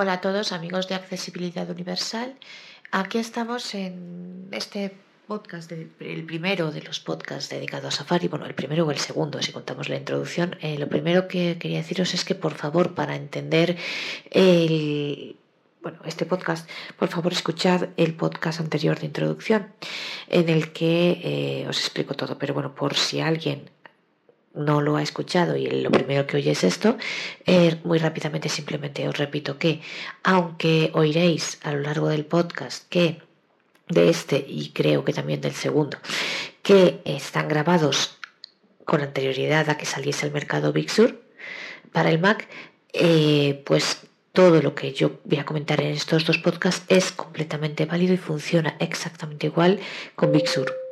Hola a todos amigos de Accesibilidad Universal. Aquí estamos en este podcast, el primero de los podcasts dedicados a Safari, bueno, el primero o el segundo, si contamos la introducción. Eh, lo primero que quería deciros es que, por favor, para entender el, bueno, este podcast, por favor escuchad el podcast anterior de introducción, en el que eh, os explico todo. Pero bueno, por si alguien no lo ha escuchado y lo primero que oye es esto, eh, muy rápidamente simplemente os repito que, aunque oiréis a lo largo del podcast que de este y creo que también del segundo, que están grabados con anterioridad a que saliese al mercado Big Sur para el Mac, eh, pues todo lo que yo voy a comentar en estos dos podcasts es completamente válido y funciona exactamente igual con Big Sur.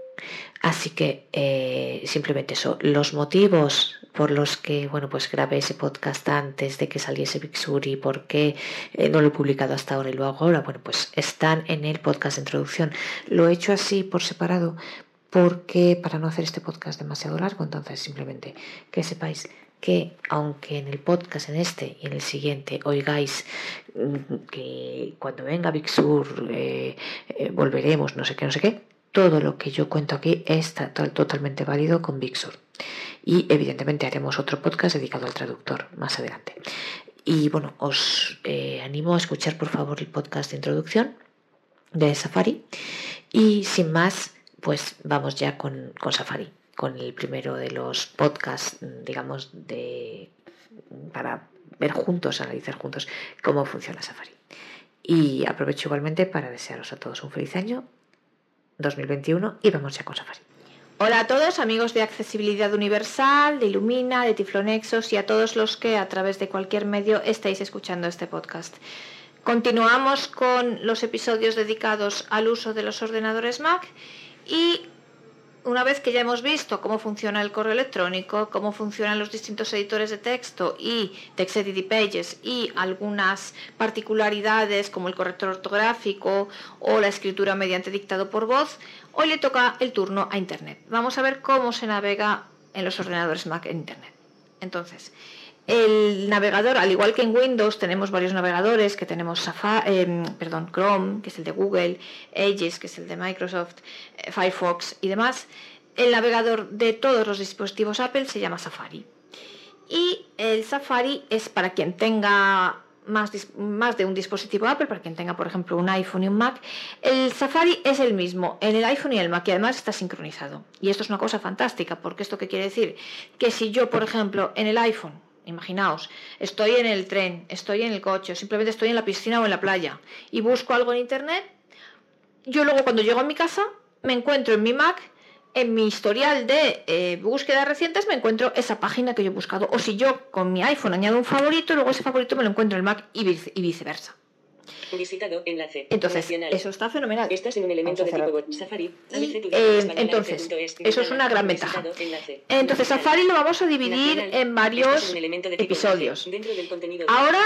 Así que eh, simplemente eso, los motivos por los que bueno pues grabé ese podcast antes de que saliese Big y por qué eh, no lo he publicado hasta ahora y lo hago ahora, bueno pues están en el podcast de introducción. Lo he hecho así por separado porque para no hacer este podcast demasiado largo, entonces simplemente que sepáis que aunque en el podcast, en este y en el siguiente, oigáis mm, que cuando venga Big eh, volveremos, no sé qué, no sé qué, todo lo que yo cuento aquí está totalmente válido con Big. Y evidentemente haremos otro podcast dedicado al traductor más adelante. Y bueno, os eh, animo a escuchar por favor el podcast de introducción de Safari. Y sin más, pues vamos ya con, con Safari, con el primero de los podcasts, digamos, de, para ver juntos, analizar juntos cómo funciona Safari. Y aprovecho igualmente para desearos a todos un feliz año 2021 y vamos ya con Safari. Hola a todos, amigos de Accesibilidad Universal, de Illumina, de Tiflonexos y a todos los que a través de cualquier medio estáis escuchando este podcast. Continuamos con los episodios dedicados al uso de los ordenadores Mac y una vez que ya hemos visto cómo funciona el correo electrónico, cómo funcionan los distintos editores de texto y TextEdit Pages y algunas particularidades como el corrector ortográfico o la escritura mediante dictado por voz, hoy le toca el turno a Internet. Vamos a ver cómo se navega en los ordenadores Mac en Internet. Entonces, el navegador, al igual que en Windows, tenemos varios navegadores, que tenemos Safari, em, perdón, Chrome, que es el de Google, Edge, que es el de Microsoft, eh, Firefox y demás. El navegador de todos los dispositivos Apple se llama Safari. Y el Safari es para quien tenga más, más, de un dispositivo Apple, para quien tenga, por ejemplo, un iPhone y un Mac, el Safari es el mismo en el iPhone y el Mac y además está sincronizado. Y esto es una cosa fantástica, porque esto qué quiere decir? Que si yo, por ejemplo, en el iPhone Imaginaos, estoy en el tren, estoy en el coche, simplemente estoy en la piscina o en la playa y busco algo en internet. Yo luego cuando llego a mi casa me encuentro en mi Mac, en mi historial de eh, búsquedas recientes me encuentro esa página que yo he buscado. O si yo con mi iPhone añado un favorito, luego ese favorito me lo encuentro en el Mac y viceversa. Visitado enlace. Entonces, eso está fenomenal. Estás en un elemento de tipo Safari. Eh, entonces, eso es una gran ventaja. Entonces, Safari lo vamos a dividir en varios episodios. Ahora,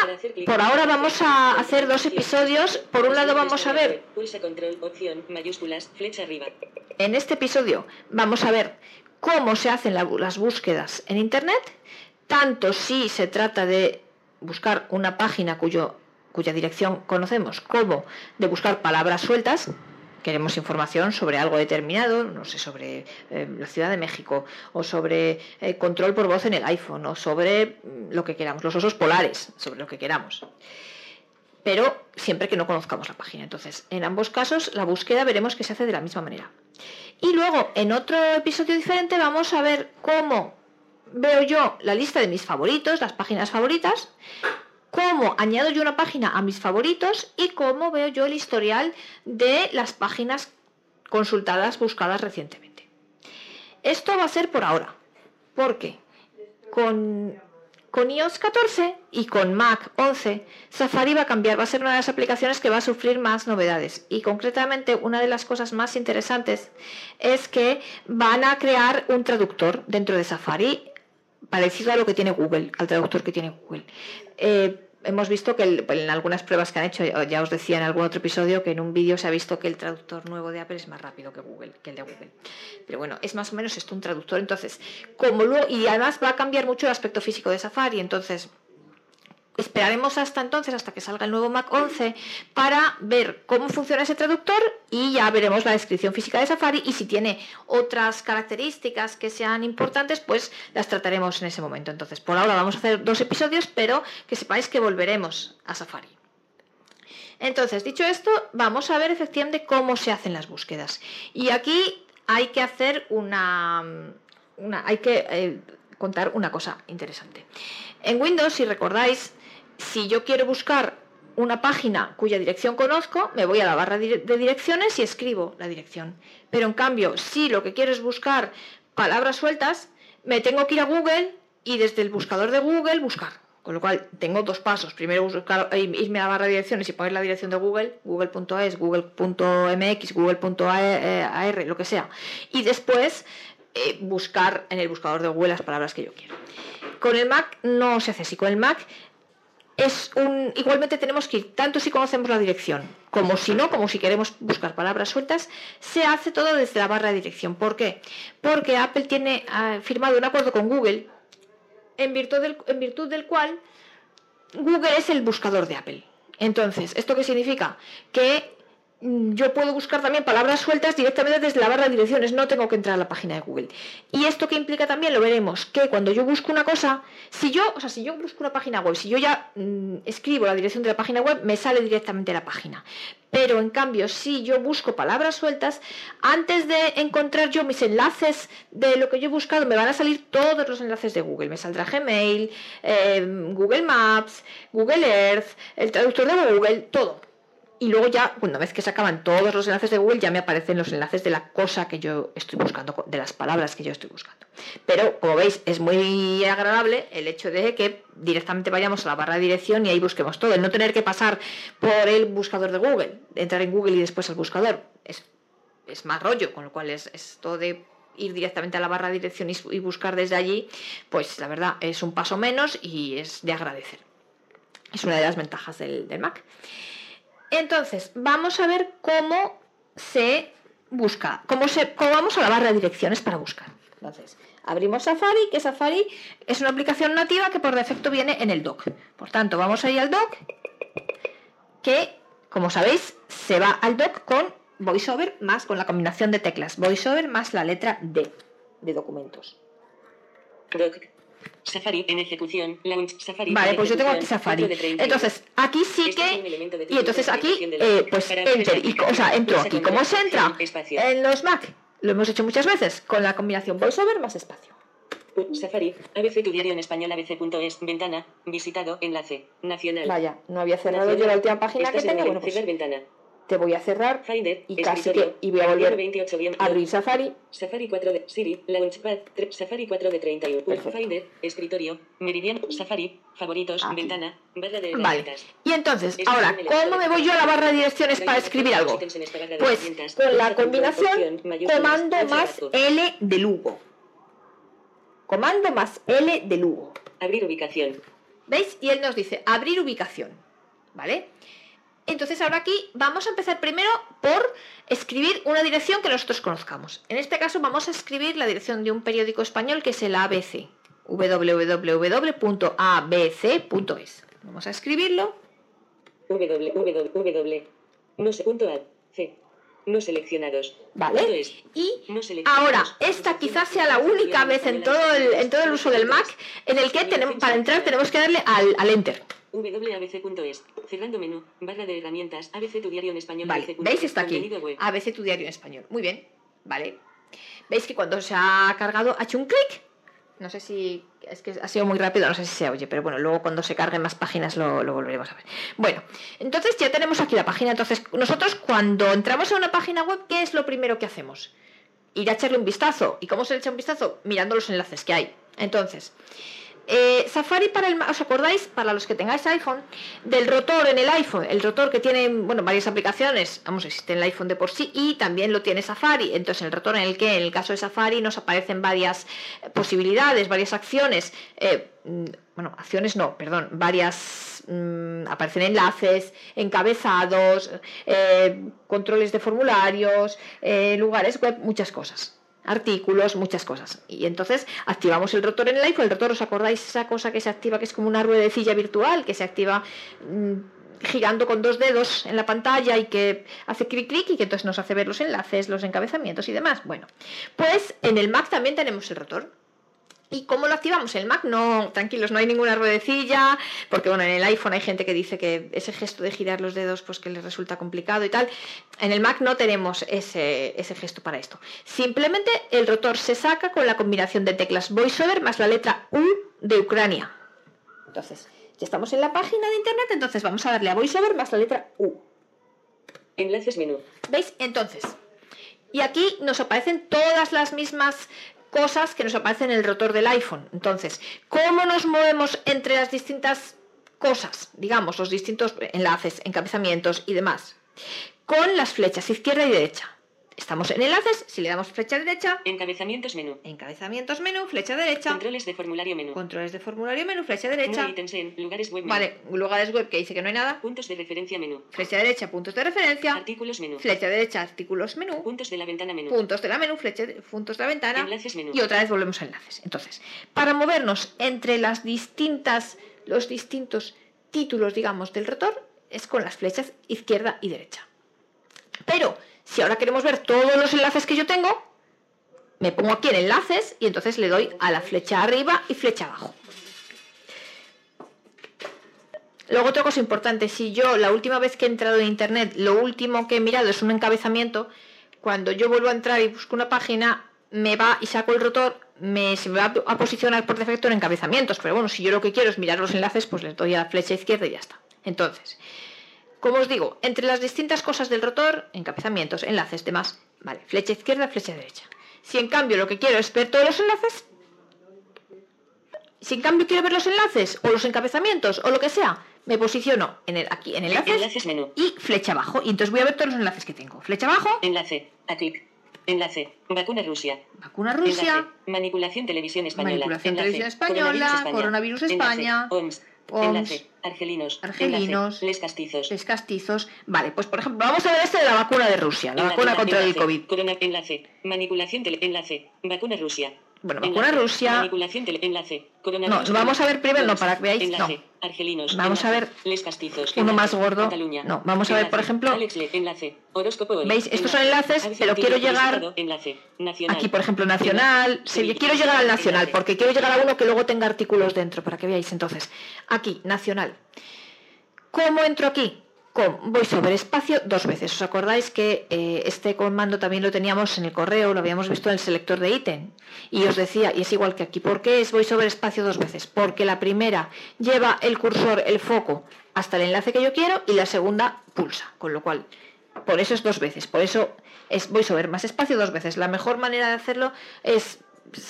por ahora vamos a hacer dos episodios. Por un lado vamos a ver... En este episodio vamos a ver cómo se hacen las búsquedas en Internet, tanto si se trata de buscar una página cuyo cuya dirección conocemos como de buscar palabras sueltas, queremos información sobre algo determinado, no sé, sobre eh, la Ciudad de México, o sobre eh, control por voz en el iPhone, o sobre mm, lo que queramos, los osos polares, sobre lo que queramos. Pero siempre que no conozcamos la página. Entonces, en ambos casos, la búsqueda veremos que se hace de la misma manera. Y luego, en otro episodio diferente, vamos a ver cómo veo yo la lista de mis favoritos, las páginas favoritas, cómo añado yo una página a mis favoritos y cómo veo yo el historial de las páginas consultadas, buscadas recientemente. Esto va a ser por ahora, porque con, con iOS 14 y con Mac 11, Safari va a cambiar, va a ser una de las aplicaciones que va a sufrir más novedades. Y concretamente, una de las cosas más interesantes es que van a crear un traductor dentro de Safari parecido a lo que tiene Google, al traductor que tiene Google. Eh, hemos visto que en algunas pruebas que han hecho, ya os decía en algún otro episodio, que en un vídeo se ha visto que el traductor nuevo de Apple es más rápido que Google, que el de Google. Pero bueno, es más o menos esto un traductor. Entonces, como luego, y además va a cambiar mucho el aspecto físico de Safari. Entonces, Esperaremos hasta entonces, hasta que salga el nuevo Mac 11, para ver cómo funciona ese traductor y ya veremos la descripción física de Safari y si tiene otras características que sean importantes, pues las trataremos en ese momento. Entonces, por ahora vamos a hacer dos episodios, pero que sepáis que volveremos a Safari. Entonces, dicho esto, vamos a ver efectivamente cómo se hacen las búsquedas. Y aquí hay que hacer una... hay que eh, contar una cosa interesante. En Windows, si recordáis, si yo quiero buscar una página cuya dirección conozco, me voy a la barra de direcciones y escribo la dirección. Pero en cambio, si lo que quiero es buscar palabras sueltas, me tengo que ir a Google y desde el buscador de Google buscar. Con lo cual tengo dos pasos. Primero buscar, eh, irme a la barra de direcciones y poner la dirección de Google, google.es, google.mx, google.ar, lo que sea. Y después eh, buscar en el buscador de Google las palabras que yo quiero. Con el Mac no se hace así. Con el Mac es un. Igualmente tenemos que ir, tanto si conocemos la dirección, como si no, como si queremos buscar palabras sueltas, se hace todo desde la barra de dirección. ¿Por qué? Porque Apple tiene firmado un acuerdo con Google, en virtud, del, en virtud del cual Google es el buscador de Apple. Entonces, ¿esto qué significa? Que yo puedo buscar también palabras sueltas directamente desde la barra de direcciones, no tengo que entrar a la página de Google. Y esto que implica también, lo veremos, que cuando yo busco una cosa, si yo, o sea, si yo busco una página web, si yo ya mm, escribo la dirección de la página web, me sale directamente la página. Pero en cambio, si yo busco palabras sueltas, antes de encontrar yo mis enlaces de lo que yo he buscado, me van a salir todos los enlaces de Google. Me saldrá Gmail, eh, Google Maps, Google Earth, el traductor de Google, todo y luego ya, una vez que se acaban todos los enlaces de Google, ya me aparecen los enlaces de la cosa que yo estoy buscando, de las palabras que yo estoy buscando. Pero, como veis, es muy agradable el hecho de que directamente vayamos a la barra de dirección y ahí busquemos todo. El no tener que pasar por el buscador de Google, entrar en Google y después al buscador. Es, es más rollo, con lo cual es esto de ir directamente a la barra de dirección y, buscar desde allí, pues la verdad es un paso menos y es de agradecer. Es una de las ventajas del Mac. Entonces, vamos a ver cómo se busca, cómo, se, vamos a la barra de direcciones para buscar. Entonces, abrimos Safari, que Safari es una aplicación nativa que por defecto viene en el dock. Por tanto, vamos a ir al dock, que, como sabéis, se va al dock con VoiceOver más con la combinación de teclas VoiceOver más la letra D de documentos. Safari en ejecución, Launch Safari. Vale, pues yo tengo aquí Safari. Entonces, aquí sí este que. Y entonces aquí, eh, pues enter. Y, o sea, entro aquí. ¿Cómo se entra? En los Mac. Lo hemos hecho muchas veces con la combinación VoiceOver más espacio. Safari, ABC tu diario en español abc.es, ventana, visitado, enlace, nacional. Vaya, no había cerrado yo la última página que tenía. Bueno, pues, ventana te voy a cerrar y casi que y voy a volver a abrir Safari. Safari 4 de Siri, Launchpad, Safari 4 de 31. Finder, escritorio, Meridian, Safari, favoritos, ventana, barra de Vale. Y entonces, ahora, ¿cómo me voy yo a la barra de direcciones para escribir algo? Pues con la combinación comando más L de Lugo. Comando más L de Lugo. Abrir ubicación. ¿Veis? Y él nos dice abrir ubicación. ¿Vale? Entonces ahora aquí vamos a empezar primero por escribir una dirección que nosotros conozcamos. En este caso vamos a escribir la dirección de un periódico español que es el ABC, www.abc.es. Vamos a escribirlo. www. No sé, punto C. No seleccionados. Vale. Y ahora, esta quizás sea la única vez en todo el, en todo el uso del Mac en el que tenemos, para entrar tenemos que darle al, al Enter wabc.es. Cerrando menú. Barra de herramientas. ABC tu diario en español. Vale, ¿veis? Está aquí. ABC tu diario en español. Muy bien. Vale. ¿Veis que cuando se ha cargado ha hecho un clic? No sé si es que ha sido muy rápido, no sé si se oye, pero bueno, luego cuando se carguen más páginas lo, lo, volveremos a ver. Bueno, entonces ya tenemos aquí la página. Entonces, nosotros cuando entramos a una página web, ¿qué es lo primero que hacemos? Ir a echarle un vistazo. ¿Y cómo se le echa un vistazo? Mirando los enlaces que hay. Entonces, eh, Safari para el ¿os acordáis? Para los que tengáis iPhone, del rotor en el iPhone, el rotor que tiene, bueno, varias aplicaciones, vamos, existe en el iPhone de por sí y también lo tiene Safari. Entonces, el rotor en el que, en el caso de Safari, nos aparecen varias posibilidades, varias acciones, eh, mm, bueno, acciones no, perdón, varias, mm, aparecen enlaces, encabezados, eh, controles de formularios, lugares web, muchas cosas. Artículos, muchas cosas. Y entonces activamos el rotor en el iPhone. El rotor, ¿os acordáis esa cosa que se activa, que es como una ruedecilla virtual, que se activa mm, girando con dos dedos en la pantalla y que hace clic clic y que entonces nos hace ver los enlaces, los encabezamientos y demás? Bueno, pues en el Mac también tenemos el rotor. ¿Y cómo lo activamos? El Mac no, tranquilos, no hay ninguna ruedecilla, porque bueno, en el iPhone hay gente que dice que ese gesto de girar los dedos pues que les resulta complicado y tal. En el Mac no tenemos ese, ese gesto para esto. Simplemente el rotor se saca con la combinación de teclas VoiceOver más la letra U de Ucrania. Entonces, ya estamos en la página de internet, entonces vamos a darle a VoiceOver más la letra U. Enlaces menú. ¿Veis? Entonces, y aquí nos aparecen todas las mismas cosas que nos aparecen en el rotor del iPhone. Entonces, ¿cómo nos movemos entre las distintas cosas, digamos, los distintos enlaces, encabezamientos y demás? Con las flechas izquierda y derecha. Estamos en enlaces, si le damos flecha derecha, Encabezamientos menú. encabezamientos menú, flecha derecha, Controles de formulario menú. controles de formulario menú, flecha No derecha. ítems en lugares web menú. Vale, lugares web que dice que no hay nada. Puntos de referencia menú. Flecha derecha, puntos de referencia. Artículos menú. Flecha derecha, artículos menú. Puntos de la ventana menú. Puntos de la menú, flecha, puntos de la ventana. Enlaces menú. Y otra vez volvemos a enlaces. Entonces, para movernos entre las distintas, los distintos títulos, digamos, del rotor, es con las flechas izquierda y derecha. Pero, si ahora queremos ver todos los enlaces que yo tengo, me pongo aquí en enlaces y entonces le doy a la flecha arriba y flecha abajo. Luego otra cosa importante, si yo la última vez que he entrado en internet, lo último que he mirado es un encabezamiento, cuando yo vuelvo a entrar y busco una página, me va y saco el rotor, me, se va a posicionar por defecto en encabezamientos, pero bueno, si yo lo que quiero es mirar los enlaces, pues les doy a la flecha izquierda y ya está. Entonces, como os digo, entre las distintas cosas del rotor, encabezamientos, enlaces, demás, vale, flecha izquierda, flecha derecha. Si en cambio lo que quiero es ver todos los enlaces, si en cambio quiero ver los enlaces o los encabezamientos o lo que sea, me posiciono en el, aquí en enlaces Enlaces menú. y flecha abajo. Y entonces voy a ver todos los enlaces que tengo. Flecha abajo, Enlace. A clic. Enlace. Vacuna Rusia. vacuna Rusia, Enlace. Manipulación televisión española. Manipulación Enlace. televisión española, coronavirus España, OMS. Enlace. Argelinos. Argelinos. Enlace. Les castizos. les castizos. Vale, pues por ejemplo, vamos a ver este de la vacuna de Rusia, la Enlace. vacuna contra el. COVID. Corona. Enlace. Manipulación tele. Enlace. Vacuna Rusia. Bueno, vacuna Enlace. Rusia. Manipulación. Enlace. No, vamos a ver primero, no, para que veáis, Enlace. no. Argelinos. Vamos a ver Les castizos. uno más gordo. Cataluña. No, vamos a ver, por ejemplo, Alex Le- Enlace. Horóscopo hoy. ¿Veis? Estos son enlaces, pero quiero llegar- listado. Enlace. Nacional. Aquí, por ejemplo, nacional. Sí, quiero llegar al nacional, porque quiero llegar a uno que luego tenga artículos dentro, para que veáis. Entonces, aquí, nacional. ¿Cómo entro aquí? Con VoiceOver espacio dos veces. ¿Os acordáis que eh, este comando también lo teníamos en el correo, lo habíamos visto en el selector de ítem? Y os decía, y es igual que aquí, ¿por qué es VoiceOver espacio dos veces? Porque la primera lleva el cursor, el foco, hasta el enlace que yo quiero y la segunda pulsa. Con lo cual, por eso es dos veces. Por eso es VoiceOver más espacio dos veces. La mejor manera de hacerlo es,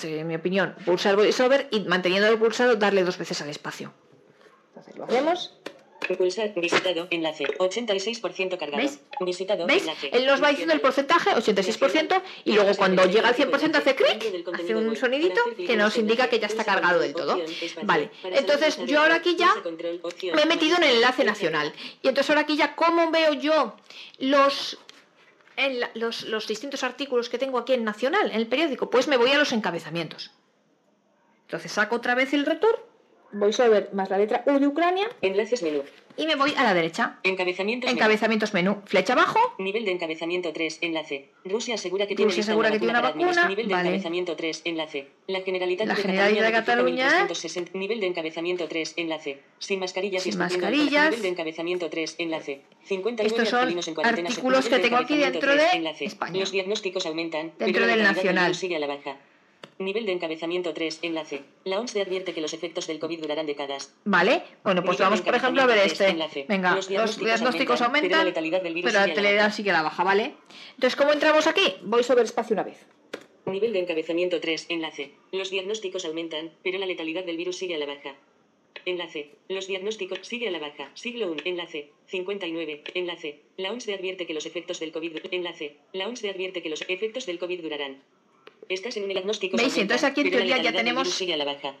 en mi opinión, pulsar VoiceOver y manteniendo el pulsado darle dos veces al espacio. Entonces lo hacemos. Pulsar, visitado, enlace, 86% cargado. ¿Veis? Visitado, ¿Veis? enlace. Él nos va diciendo el porcentaje, 86%, y luego cuando llega al 100% hace clic, hace un sonidito que nos indica que ya está cargado del todo. Vale, entonces yo ahora aquí ya me he metido en el enlace nacional. Y entonces ahora aquí ya, ¿cómo veo yo los, en la- los, los distintos artículos que tengo aquí en Nacional, en el periódico? Pues me voy a los encabezamientos. Entonces saco otra vez el rotor, voy a ver más la letra U de Ucrania Enlaces menú. y me voy a la derecha. Encabezamientos menú. Encabezamientos menú, flecha abajo, Nivel de encabezamiento 3, enlace. Rusia asegura que tiene Rusia lista asegura una que tiene una vacuna, Nivel de vale. encabezamiento 3, enlace. La Generalitat La de Generalitat de Cataluña. Cataluña. notifica 1360. Nivel de encabezamiento 3, enlace. Sin mascarillas Sin mascarillas. Nivel de encabezamiento 3, enlace. 59 Estos son artículos que tengo aquí dentro 3, de enlace. España. Los diagnósticos aumentan. Dentro pero del nacional. sigue a la baja. Nivel de encabezamiento 3, enlace. La OMS advierte que los efectos del COVID durarán décadas. ¿vale? Bueno, pues Nivel vamos por ejemplo a ver este. enlace. Venga, Los los diagnósticos aumentan, pero la letalidad del virus pero la sigue a la letalidad baja. sigue a la baja, ¿vale? Entonces, ¿cómo entramos aquí? Voy sobre espacio una vez. Nivel de encabezamiento 3, enlace. Los diagnósticos aumentan, pero la letalidad del virus sigue a la baja. Enlace. Los diagnósticos sigue a la baja. Siglo 1. Enlace. 59. Enlace. La OMS advierte que los efectos del COVID. Enlace. La OMS advierte que los efectos del COVID durarán. Estás en un diagnóstico. ¿Veis? Entonces aquí en teoría ya tenemos- Sigue a la baja.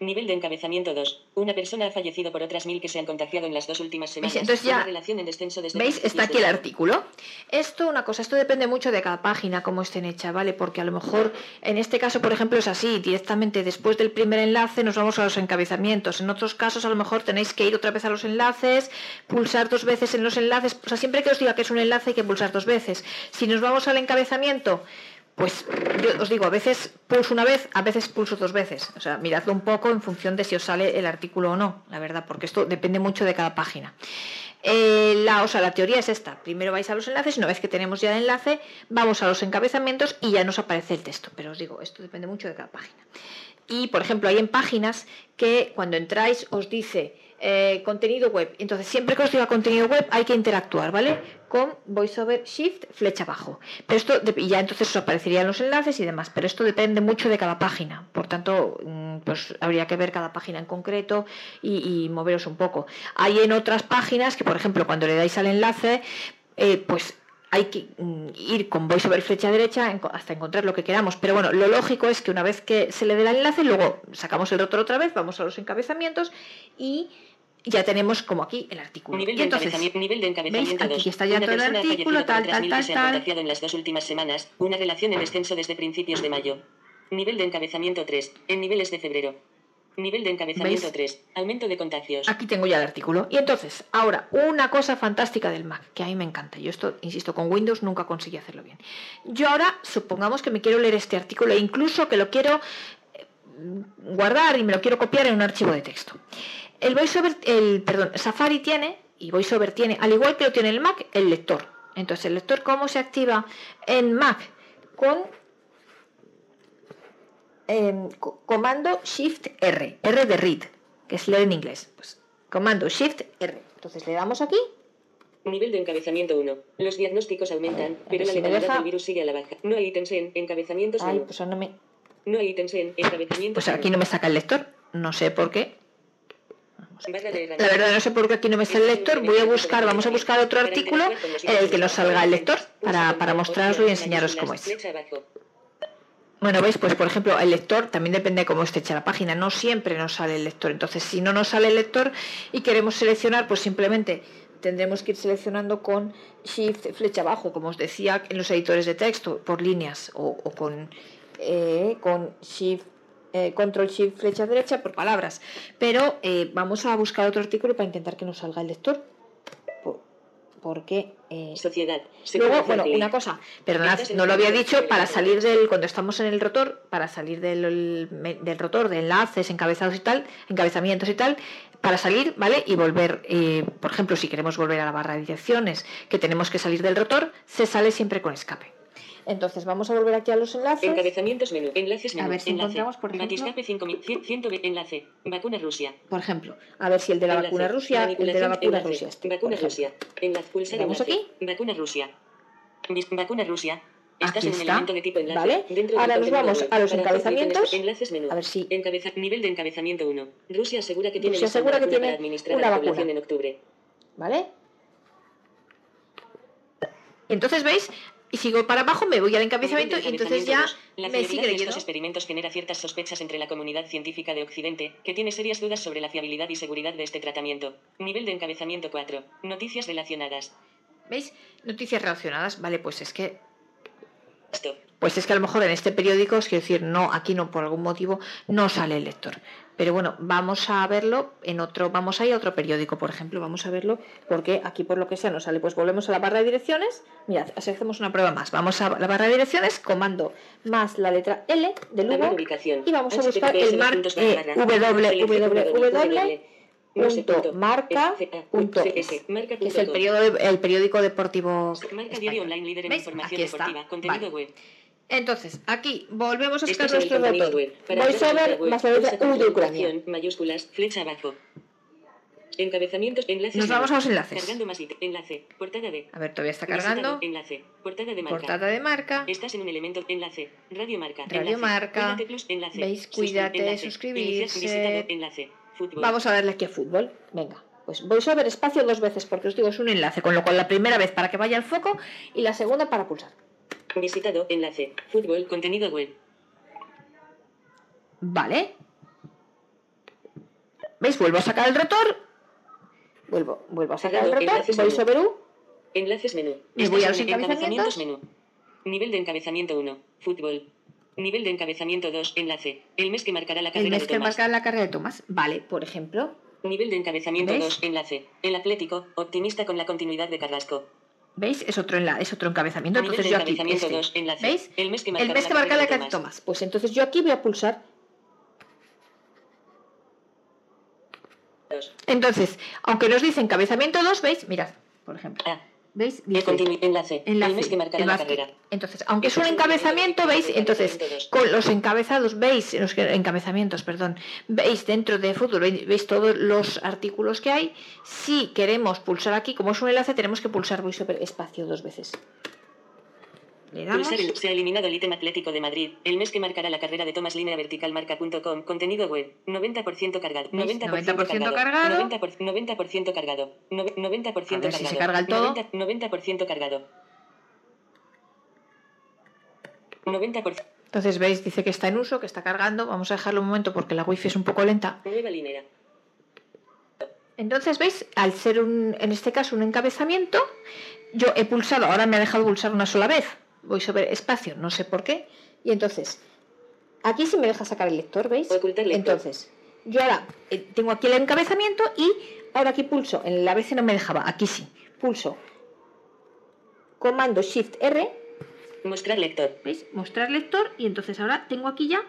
Nivel de encabezamiento 2. Una persona ha fallecido por otras mil que se han contagiado en las dos últimas semanas. Entonces ya- relación en descenso desde ¿Veis? Está aquí el artículo. Esto, una cosa, esto depende mucho de cada página, cómo estén hechas, ¿vale? Porque a lo mejor, en este caso, por ejemplo, es así, directamente después del primer enlace nos vamos a los encabezamientos. En otros casos, a lo mejor tenéis que ir otra vez a los enlaces, pulsar dos veces en los enlaces. O sea, siempre que os diga que es un enlace hay que pulsar dos veces. Si nos vamos al encabezamiento, pues yo os digo, a veces pulso una vez, a veces pulso dos veces. O sea, miradlo un poco en función de si os sale el artículo o no, la verdad, porque esto depende mucho de cada página. Eh, la, o sea, la teoría es esta. Primero vais a los enlaces una vez que tenemos ya el enlace, vamos a los encabezamientos y ya nos aparece el texto. Pero os digo, esto depende mucho de cada página. Y, por ejemplo, hay en páginas que cuando entráis os dice eh, contenido web. Entonces, siempre que os diga contenido web hay que interactuar, ¿vale? Con VoiceOver Shift, flecha abajo. Pero esto, ya entonces os aparecerían los enlaces y demás. Pero esto depende mucho de cada página. Por tanto, mm, pues habría que ver cada página en concreto y, y moveros un poco. Hay en otras páginas que, por ejemplo, cuando le dais al enlace, eh, pues hay que mm, ir con voiceover flecha derecha hasta encontrar lo que queramos. Pero bueno, lo lógico es que una vez que se le dé el enlace, luego sacamos el rotor otra vez, vamos a los encabezamientos y ya tenemos como aquí el artículo. Nivel Y de, entonces, encabezamiento, nivel de encabezamiento Aquí 2. está ya todo el artículo, tal, tal, tal, que se han tal. en las dos últimas semanas. Una relación en descenso desde principios de mayo. Nivel de encabezamiento 3. En niveles de febrero. Nivel de encabezamiento ¿Veis? 3. Aumento de contagios. Aquí tengo ya el artículo. Y entonces, ahora, una cosa fantástica del Mac, que a mí me encanta. Yo esto, insisto, con Windows nunca conseguí hacerlo bien. Yo ahora, supongamos que me quiero leer este artículo e incluso que lo quiero eh, guardar y me lo quiero copiar en un archivo de texto. El VoiceOver, el, perdón, Safari tiene, y VoiceOver tiene, al igual que lo tiene el Mac, el lector. Entonces, el lector, ¿cómo se activa en Mac? Con em, co- comando Shift R, R de read, que es leer en inglés. Pues comando Shift R. Entonces le damos aquí. Nivel de encabezamiento 1. Los diagnósticos aumentan, pero la letalidad del virus sigue a la baja. No hay ítems en encabezamientos Ay, pues no me. No hay ítems en encabezamientos Pues aquí no me saca el lector. No sé por qué. La verdad no sé por qué aquí no me sale el lector. Voy a buscar, vamos a buscar otro artículo en el que nos salga el lector para, para mostraroslo y enseñaros cómo es. Bueno, veis, pues por ejemplo, el lector también depende de cómo esté hecha la página. No siempre nos sale el lector. Entonces, si no nos sale el lector y queremos seleccionar, pues simplemente tendremos que ir seleccionando con Shift flecha abajo, como os decía en los editores de texto, por líneas o, con, eh, con Shift. eh, control Shift flecha derecha por palabras pero eh, vamos a buscar otro artículo para intentar que nos salga el lector porque eh, Sociedad. Luego, bueno, una cosa, perdonad, no lo había dicho, para salir del, cuando estamos en el rotor, para salir del, del rotor, de enlaces, encabezados y tal, encabezamientos y tal, para salir, ¿vale? Y volver, eh, por ejemplo, si queremos volver a la barra de direcciones, que tenemos que salir del rotor, se sale siempre con escape. Entonces, vamos a volver aquí a los enlaces. Encabezamientos menú. Enlaces menú. A ver si enlace. encontramos, por ejemplo- Batiscape 5100 enlace. Vacuna Rusia. Por ejemplo, a ver si el de la Enlace. vacuna Rusia, el de la vacuna enlace. Rusia. este, Vacuna. Rusia. Enlace. Pulsar ¿Le damos enlace. aquí? Vacuna Rusia. Vacuna Rusia. Estás Aquí en un está. elemento de tipo enlace. Vale. Dentro Ahora nos vamos a los encabezamientos. Enlaces menú. A ver si- Encabeza- Nivel de encabezamiento 1. Rusia asegura que tiene Rusia asegura que tiene para administrar una a la vacuna. población en octubre. ¿Vale? Entonces, ¿veis? Y sigo para abajo, me voy al encabezamiento y entonces ya La me sigue leyendo. estos experimentos genera ciertas sospechas entre la comunidad científica de Occidente, que tiene serias dudas sobre la fiabilidad y seguridad de este tratamiento. Nivel de encabezamiento 4. Noticias relacionadas. ¿Veis? Noticias relacionadas. Vale, pues es que Stop. pues es que a lo mejor en este periódico, os quiero decir, no, aquí no, por algún motivo, no sale el lector. Pero bueno, vamos a verlo en otro, vamos a ir a otro periódico, por ejemplo, vamos a verlo, porque aquí por lo que sea no sale. Pues volvemos a la barra de direcciones, mirad, así hacemos una prueba más. Vamos a la barra de direcciones, comando más la letra L de Lugo, y vamos a buscar el mar eh, www marca punto que es el periódico, deportivo Marca diario online líder en información deportiva. Contenido web. Entonces, aquí volvemos a en el nuestro. Para Voiceover más la U de Ucrania. Mayúsculas, flecha abajo. Encabezamientos, enlaces. Nos vamos a los enlaces. Cargando más. Enlace. Portada de. A ver, todavía está cargando. Enlace. Portada de marca. Portada de marca. Estás en un elemento. Enlace. Radio marca. Radio enlace. marca. Cuídate plus, enlace. Veis, cuídate, enlace. suscribirse. Visitado, enlace. Fútbol. Vamos a darle aquí a fútbol. Venga. Pues voiceover espacio dos veces, porque os digo, es un enlace, con lo cual la primera vez para que vaya al foco y la segunda para pulsar. Visitado. Enlace. Fútbol. Contenido web. Vale. ¿Veis? Vuelvo a sacar el rotor. Vuelvo, vuelvo a sacar el rotor. enlaces Voy menú. sobre U. Enlaces menú. Me voy a los en encabezamientos. menú. Nivel de encabezamiento 1. Fútbol. Nivel de encabezamiento 2. Enlace. El mes que marcará la El carrera mes de que Tomás. marca la carrera de Tomás. Vale, por ejemplo. Nivel de encabezamiento ¿Ves? 2. Enlace. El Atlético. Optimista con la continuidad de Carrasco. ¿Veis? Es otro, enla- es otro encabezamiento. Entonces yo aquí. este. 2. Enlace. ¿Veis? El mes que El marcará mes que marca la Tomás. Tomás. Pues entonces yo aquí voy a pulsar. Entonces, aunque nos dice encabezamiento 2, ¿veis? Mirad, por ejemplo. A. ¿Veis? Dice, enlace. enlace, que marcará el la carrera. Entonces, aunque es un encabezamiento, ¿veis? Entonces, con los encabezados, ¿veis? Los encabezamientos, perdón. ¿Veis? Dentro de fútbol, ¿veis? ¿veis todos los artículos que hay? Si queremos pulsar aquí, como es un enlace, tenemos que pulsar voy sobre espacio dos veces. Le damos. Pulsar el- se ha eliminado el ítem Atlético de Madrid. El mes que marcará la carrera de Tomás Línea Vertical Marca.com. Contenido web. 90% cargado. ¿Veis? 90% 90% cargado. cargado. 90%, por- 90% cargado. Nove- 90% A ver si cargado. se carga el todo. 90%, 90% cargado. 90%. Entonces, ¿veis? Dice que está en uso, que está cargando. Vamos a dejarlo un momento porque la wifi es un poco lenta. Nueva línea. Entonces, ¿veis? Al ser un, en este caso un encabezamiento, yo he pulsado, ahora me ha dejado pulsar una sola vez. Voy sobre espacio, no sé por qué. Y entonces, aquí sí me deja sacar el lector, ¿veis? Ocultar lector. Entonces, yo ahora eh, tengo aquí el encabezamiento y ahora aquí pulso, en la ABC no me dejaba, aquí sí. Pulso comando Shift R, Mostrar lector. ¿veis? Mostrar lector y entonces ahora tengo aquí ya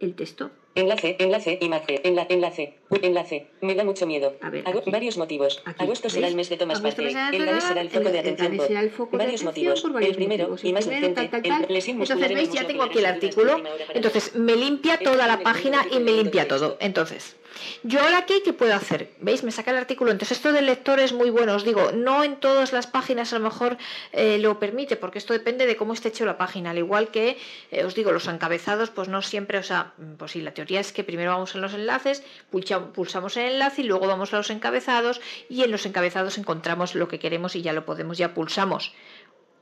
el texto. Enlace, enlace, imagen, enla- enlace, u- enlace. Me da mucho miedo. A ver, aquí. varios motivos. Aquí, Agosto será el mes de Tomás Parte. será El Danés será el foco de atención por el foco de varios atención motivos. por varios el primero, motivos. y más urgente, tal, tal, el tal. lesión Entonces, veis, ya tengo aquí el artículo. Entonces, me limpia toda la página y me limpia todo. Entonces, yo ahora aquí, ¿qué puedo hacer? ¿Veis? Me saca el artículo. Entonces, esto del lector es muy bueno. Os digo, no en todas las páginas a lo mejor eh, lo permite, porque esto depende de cómo esté hecho la página. Al igual que, eh, os digo, los encabezados, pues no siempre, o sea, mm, pues sí, la teoría es que primero vamos en los enlaces, pulsamos el enlace y luego vamos a los encabezados y en los encabezados encontramos lo que queremos y ya lo podemos, ya pulsamos.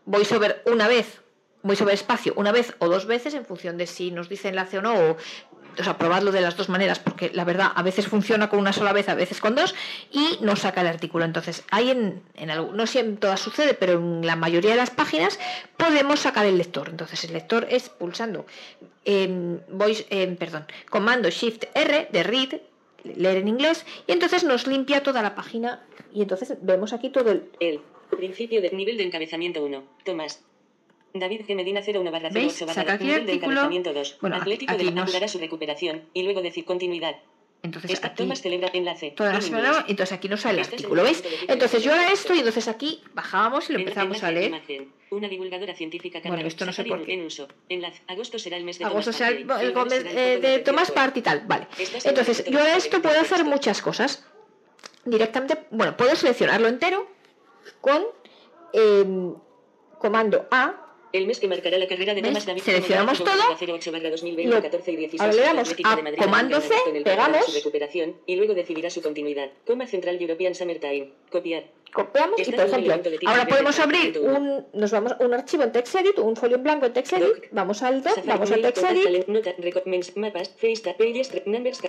Voy sobre una vez, voy sobre espacio una vez o dos veces en función de si nos dice enlace o no, o sea, probadlo de las dos maneras, porque la verdad a veces funciona con una sola vez, a veces con dos, y nos saca el artículo. Entonces, hay en, en algo- no siempre todas sucede, pero en la mayoría de las páginas podemos sacar el lector. Entonces, el lector es pulsando em, voice, em, perdón, comando Shift R de read, leer en inglés, y entonces nos limpia toda la página. Y entonces vemos aquí todo el, El principio de nivel de encabezamiento 1. Tomás. David G. Medina 01 barra ¿Veis? 08 barra aquí nivel de artículo. encabezamiento 2. Bueno, Atlético aquí de nos- su recuperación. Y luego decir continuidad. Entonces Esta aquí Tomás celebra enlace. toda la En semana, inglés. entonces aquí nos sale el Este artículo, ¿veis? de Entonces yo ahora esto y entonces aquí bajábamos y lo empezamos a leer. imagen. Una divulgadora científica Bueno, esto no sé por qué. En uso. Enlace. Agosto será el mes de Agosto Tomás será el, el el eh, de atención Tomás Party y tal, vale. Entonces yo ahora documento esto de puedo hacer muchas cosas. Directamente, bueno, puedo seleccionarlo entero con em, comando A El mes que marcará la carrera de. Tomás David Seleccionamos todo. 08 barra 2020, Lo- 14 y 16. ahora le damos a de Madrid comando C, pegamos. su recuperación y luego decidirá su continuidad. Coma Central European Summertime. Copiar. Copiamos y Estás por un ejemplo ahora de podemos abrir un nos vamos un archivo en TextEdit un folio en blanco en TextEdit vamos al doc vamos a TextEdit mapas, numbers,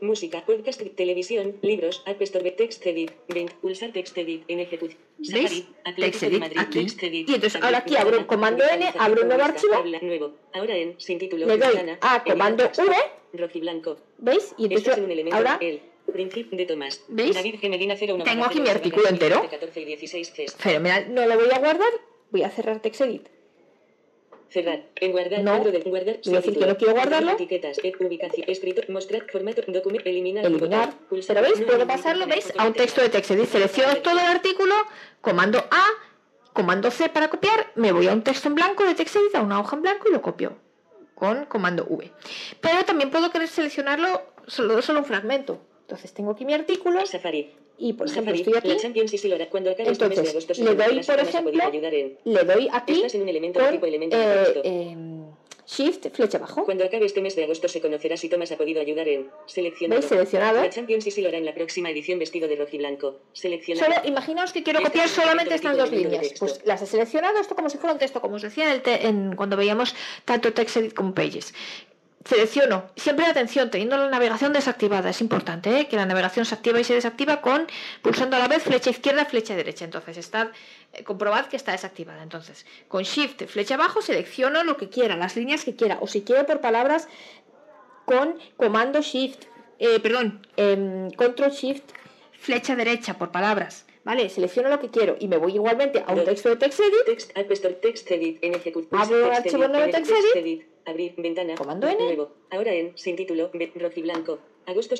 música, podcast, televisión, libros, App Store, TextEdit, 20, pulsar TextEdit en ejecución. ¿Veis? TextEdit aquí. Y entonces ahora aquí abro ventana, comando N, abro un nuevo archivo. Ahora en, sin título, Le doy a comando V. Rojiblanco. veis y Este es un entonces ahora principio de Tomás. ¿Veis? David G. Medina 01 Tengo aquí mi 08 artículo entero. 14 y 16 Cs. fenomenal no lo voy a guardar voy a cerrar TextEdit Cerrar. En guardar. No. de guardar. Decir que no quiero guardarlo. Etiquetas. e- Ubicación. Escritor. Mostrar. Formato. Documento. Eliminar. eliminar pero veis puedo pasarlo veis a un texto de TextEdit selecciono todo el artículo comando A comando C para copiar me voy a un texto en blanco de TextEdit a una hoja en blanco y lo copio con comando V pero también puedo querer seleccionarlo solo, solo un fragmento entonces tengo aquí mi artículo Safari. y por ejemplo Safari. estoy aquí La Champions y Silora. Cuando acabe este mes de Entonces, agosto se le doy, conocerá si por ejemplo, le doy aquí en un elemento con tipo elemento eh, em, shift flecha abajo Cuando acabe este mes de agosto se conocerá si Tomás ha podido ayudar en. Seleccionado. ¿Veis? Seleccionado. La Champions y Silora en la próxima edición vestido de rojo y blanco. Seleccionado. Solo, imaginaos que quiero Este copiar solamente estas dos líneas. Pues las he seleccionado, esto como si fuera un texto, como os decía en el te- en- cuando veíamos tanto TextEdit como Pages. Selecciono, siempre atención, teniendo la navegación desactivada, es importante ¿eh? que la navegación se activa y se desactiva con pulsando a la vez flecha izquierda, flecha derecha. Entonces, está, eh, comprobad que está desactivada. Entonces, con Shift, flecha abajo, selecciono lo que quiera, las líneas que quiera, o si quiero por palabras, con comando Shift, eh, perdón, em, Control Shift, flecha derecha por palabras. ¿Vale? Selecciono lo que quiero y me voy igualmente a un texto de TextEdit. Text, Store, text edit, en ejecución. Abro el archivo nuevo TextEdit. Abrir ventana. Comando N. Nuevo. Ahora en, sin título, rojo y blanco. Agosto, Y,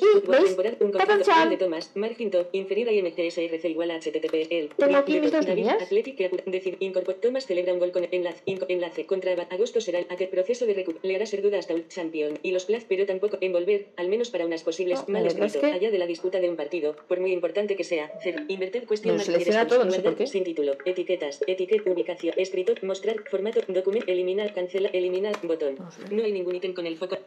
conflicto chan. de Tomás, margin to, inferior a IMCSRC igual a HTTP, el. Tengo aquí mis dos líneas. Athletic, decir, incorpor, Tomás celebra un gol con enlace, enlace contra. Agosto será el aquel proceso de recu, le hará ser duda hasta un champion. Y los plaz, pero tampoco envolver, al menos para unas posibles No, la mal verdad es escrito, que- allá de la disputa de un partido, por muy importante que sea. Invertir cuestión qué. Sin título, etiquetas, etiqueta, ubicación, escritor, mostrar, formato, documento, eliminar, cancela, eliminar, botón. No hay ningún ítem con el foco.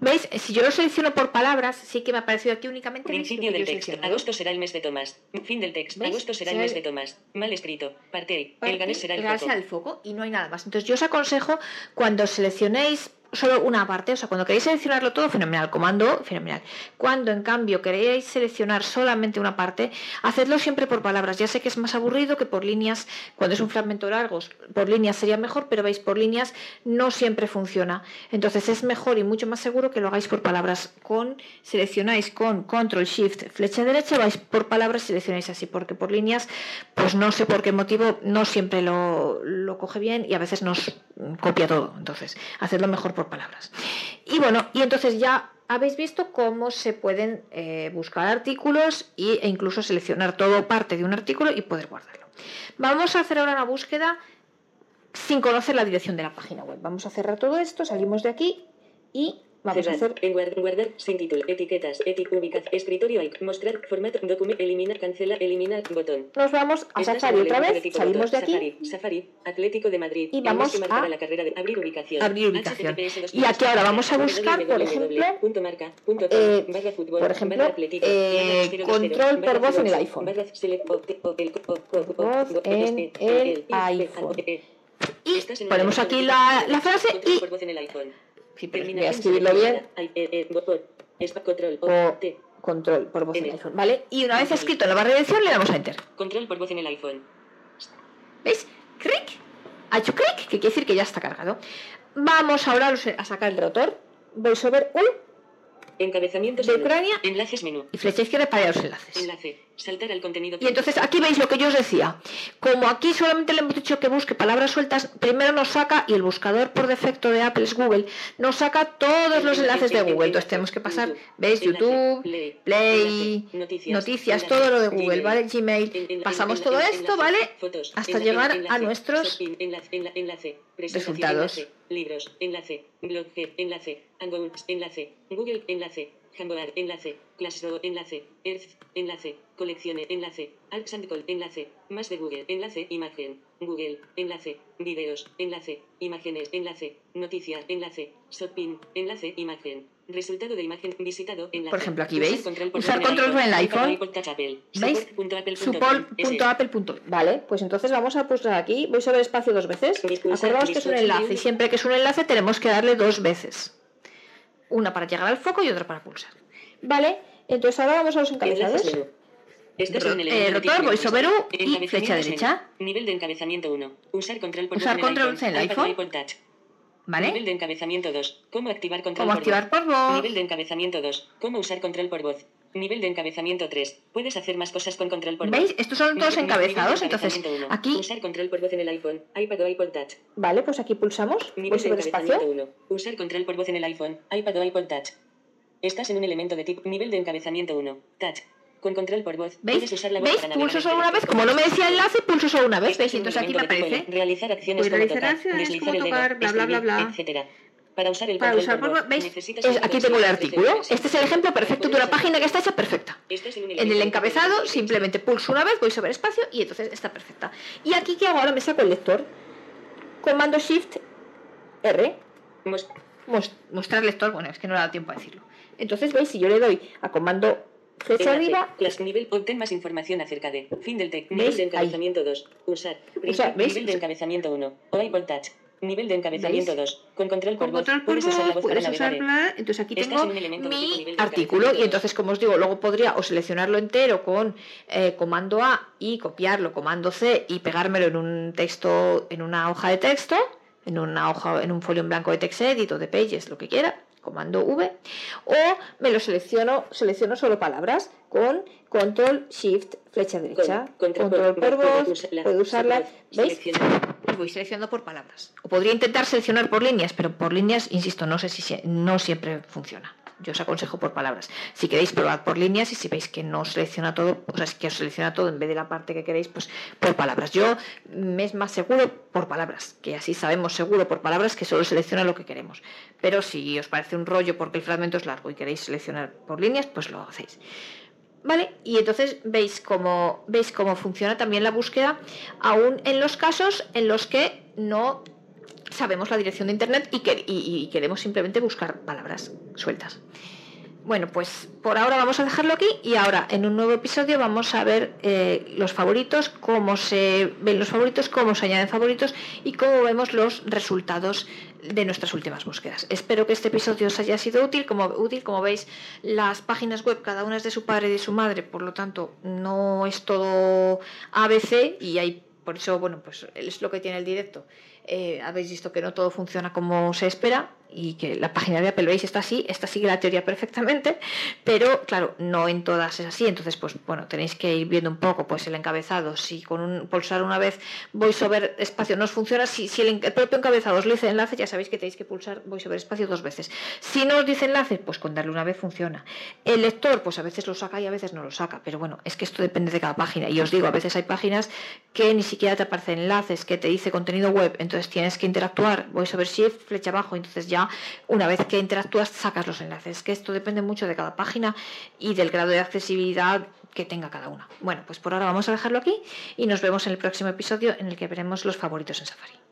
¿Veis? Si yo lo selecciono por palabras, sí que me ha aparecido aquí únicamente. Principio del texto. Agosto será el mes de Tomás. Fin del texto. ¿Veis? Agosto será el mes de Tomás. Mal escrito. Parte. El ganés aquí, será el ganés foco. será el foco y no hay nada más. Entonces yo os aconsejo cuando seleccionéis solo una parte, o sea, cuando queréis seleccionarlo todo, fenomenal, comando, fenomenal. Cuando en cambio queréis seleccionar solamente una parte, hacedlo siempre por palabras. Ya sé que es más aburrido que por líneas, cuando es un fragmento largo, por líneas sería mejor, pero veis, por líneas no siempre funciona. Entonces es mejor y mucho más seguro que lo hagáis por palabras. Con seleccionáis con Control Shift flecha derecha, vais por palabras, seleccionáis así, porque por líneas, pues no sé por qué motivo, no siempre lo, lo coge bien y a veces nos copia todo. Entonces, hacedlo mejor palabras. Y bueno, y entonces ya habéis visto cómo se pueden eh, buscar artículos e incluso seleccionar todo parte de un artículo y poder guardarlo. Vamos a hacer ahora una búsqueda sin conocer la dirección de la página web. Vamos a cerrar todo esto, salimos de aquí y vamos a hacer En guardar, guardar. Sin título. Etiquetas. Escritorio. Mostrar. Formato. Documento. Eliminar. Cancela. Eliminar. Botón. Nos vamos a Safari otra vez, tipo salimos de aquí, Safari. Safari. Atlético de Madrid. Y vamos para a la carrera de abrir ubicación. abrir ubicación. Y aquí ahora vamos a buscar, por ejemplo, punto marca, punto com, eh, barra fútbol, por ejemplo, barra atlético, eh, barra cero dos cero, control por voz en el iPhone. barra select, Voz en el iPhone. e, e. y ponemos aquí la, frase y voy a escribirlo bien. O, control por voz en el iPhone, ¿vale? Y una vez escrito en la barra de edición le damos a enter. Control por voz en el iPhone. ¿Veis? Clic. Ha hecho clic, que quiere decir que ya está cargado. Vamos ahora a sacar el rotor. VoiceOver U Encabezamientos de. Ucrania Enlaces menú. y flecha izquierda para los enlaces. Enlace. Saltar al contenido. Y entonces aquí veis lo que yo os decía. Como aquí solamente le hemos dicho que busque palabras sueltas, primero nos saca, y el buscador por defecto de Apple es Google, nos saca todos los enlaces de Google. Entonces tenemos que pasar, ¿veis? YouTube, Play, noticias, todo lo de Google, ¿vale? Gmail. Pasamos todo esto, ¿vale? Hasta llegar a nuestros resultados. libros, enlace, blog, enlace, enlace, Google, enlace, Hangout, enlace, Classroom, enlace, Earth, enlace, colecciones, enlace, Arcs and Call, enlace, más de Google, enlace, imagen, Google, enlace, videos, enlace, imágenes, enlace, noticias, enlace, shopping, enlace, imagen, resultado de imagen visitado, enlace. Por ejemplo, aquí veis, control usar en control por el iPhone. ¿Veis? Support.apple. Vale, pues entonces vamos a pulsar aquí. Voy sobre espacio dos veces. Acordaos que es un enlace y siempre que es un enlace tenemos que darle dos veces. Una para llegar al foco y otra para pulsar. Vale, entonces ahora vamos a los encabezados. Estás Ro- en el eh, elemento rotor, voiceover y flecha derecha. Nivel de encabezamiento 1. Usar control por Usar voz en el control iPhone. en el iPhone. Touch. Nivel ¿Vale? de encabezamiento 2. ¿Cómo activar control Cómo por activar voz? por voz. Nivel de encabezamiento 2. ¿Cómo usar control por voz? Nivel de encabezamiento 3. Puedes hacer más cosas con control por voz. ¿Veis? Estos son todos encabezados. Entonces, aquí, Usar control por voz en el iPhone, iPad o iPod Touch. vale, pues aquí pulsamos. Nivel de encabezamiento espacio. 1. Usar control por voz en el iPhone, iPad o iPod Touch. Estás en un elemento de tipo nivel de encabezamiento 1. Touch. Con control por voz. ¿Veis? Puedes usar la voz ¿Veis? para Pulso solo una vez. Como no me decía enlace, pulso solo una vez. ¿Veis? Entonces aquí me aparece. Realizar acciones Pues como realizar tocar, acciones deslizar como el dedo, tocar, bla, bla, bla, bla. etcétera. Para usar el Para usar por ¿veis? Es- aquí tengo el artículo. Este es el ejemplo perfecto de una página que está hecha perfecta. Este En el encabezado simplemente pulso una vez, voy sobre espacio y entonces está perfecta. Y aquí que hago ahora me saco el lector. Comando Shift R. Mos- Mos- mostrar lector, bueno, es que no le da tiempo a decirlo. Entonces veis, si yo le doy a comando flecha arriba, Class nivel. Obtén más información acerca de. Fin del texto. ¿Veis? Nivel de encabezamiento 2. Usar. Usar. Nivel de encabezamiento 1. O iPod Touch. Nivel de encabezamiento ¿Veis? 2. Con control por voz. control por Puedes usar la voz, para usar bla, entonces aquí tengo mi artículo y entonces como os digo, luego podría o seleccionarlo entero con eh, comando A y copiarlo, comando C y pegármelo en un texto, en una hoja de texto, en una hoja, en un folio en blanco de TextEdit o de Pages, lo que quiera, comando V, o me lo selecciono, selecciono solo palabras con control shift flecha derecha, Con- control, por voz, puedo usarla, ¿veis? Voy seleccionando por palabras. O podría intentar seleccionar por líneas, pero por líneas, insisto, no sé si no siempre funciona. Yo os aconsejo por palabras. Si queréis, probad por líneas y si veis que no selecciona todo, o sea, es que os selecciona todo en vez de la parte que queréis, pues por palabras. Yo me es más seguro por palabras, que así sabemos seguro por palabras que solo selecciona lo que queremos. Pero si os parece un rollo porque el fragmento es largo y queréis seleccionar por líneas, pues lo hacéis. ¿Vale? Y entonces veis cómo, veis cómo funciona también la búsqueda, aún en los casos en los que no sabemos la dirección de Internet y, que- y- y queremos simplemente buscar palabras sueltas. Bueno, pues por ahora vamos a dejarlo aquí y ahora en un nuevo episodio vamos a ver eh, los favoritos, cómo se ven los favoritos, cómo se añaden favoritos y cómo vemos los resultados de nuestras últimas búsquedas. Espero que este episodio os haya sido útil. Como, útil, como veis, las páginas web cada una es de su padre y de su madre, por lo tanto no es todo ABC y hay por eso, bueno, pues es lo que tiene el directo. Eh, habéis visto que no todo funciona como se espera y que la página de Apple, veis, está así, esta sigue la teoría perfectamente, pero claro, no en todas es así, entonces pues bueno, tenéis que ir viendo un poco pues el encabezado, si con un pulsar una vez voiceover espacio no os funciona, si, el, propio encabezado os dice enlace, ya sabéis que tenéis que pulsar voiceover espacio dos veces. Si no os dice enlace, pues con darle una vez funciona. El lector, pues a veces lo saca y a veces no lo saca, pero bueno, es que esto depende de cada página. Y os digo, a veces hay páginas que ni siquiera te aparecen enlaces, que te dice contenido web, entonces tienes que interactuar, voiceover shift, flecha abajo, entonces ya una vez que interactúas sacas los enlaces. Que esto depende mucho de cada página y del grado de accesibilidad que tenga cada una. Bueno, pues por ahora vamos a dejarlo aquí y nos vemos en el próximo episodio en el que veremos los favoritos en Safari.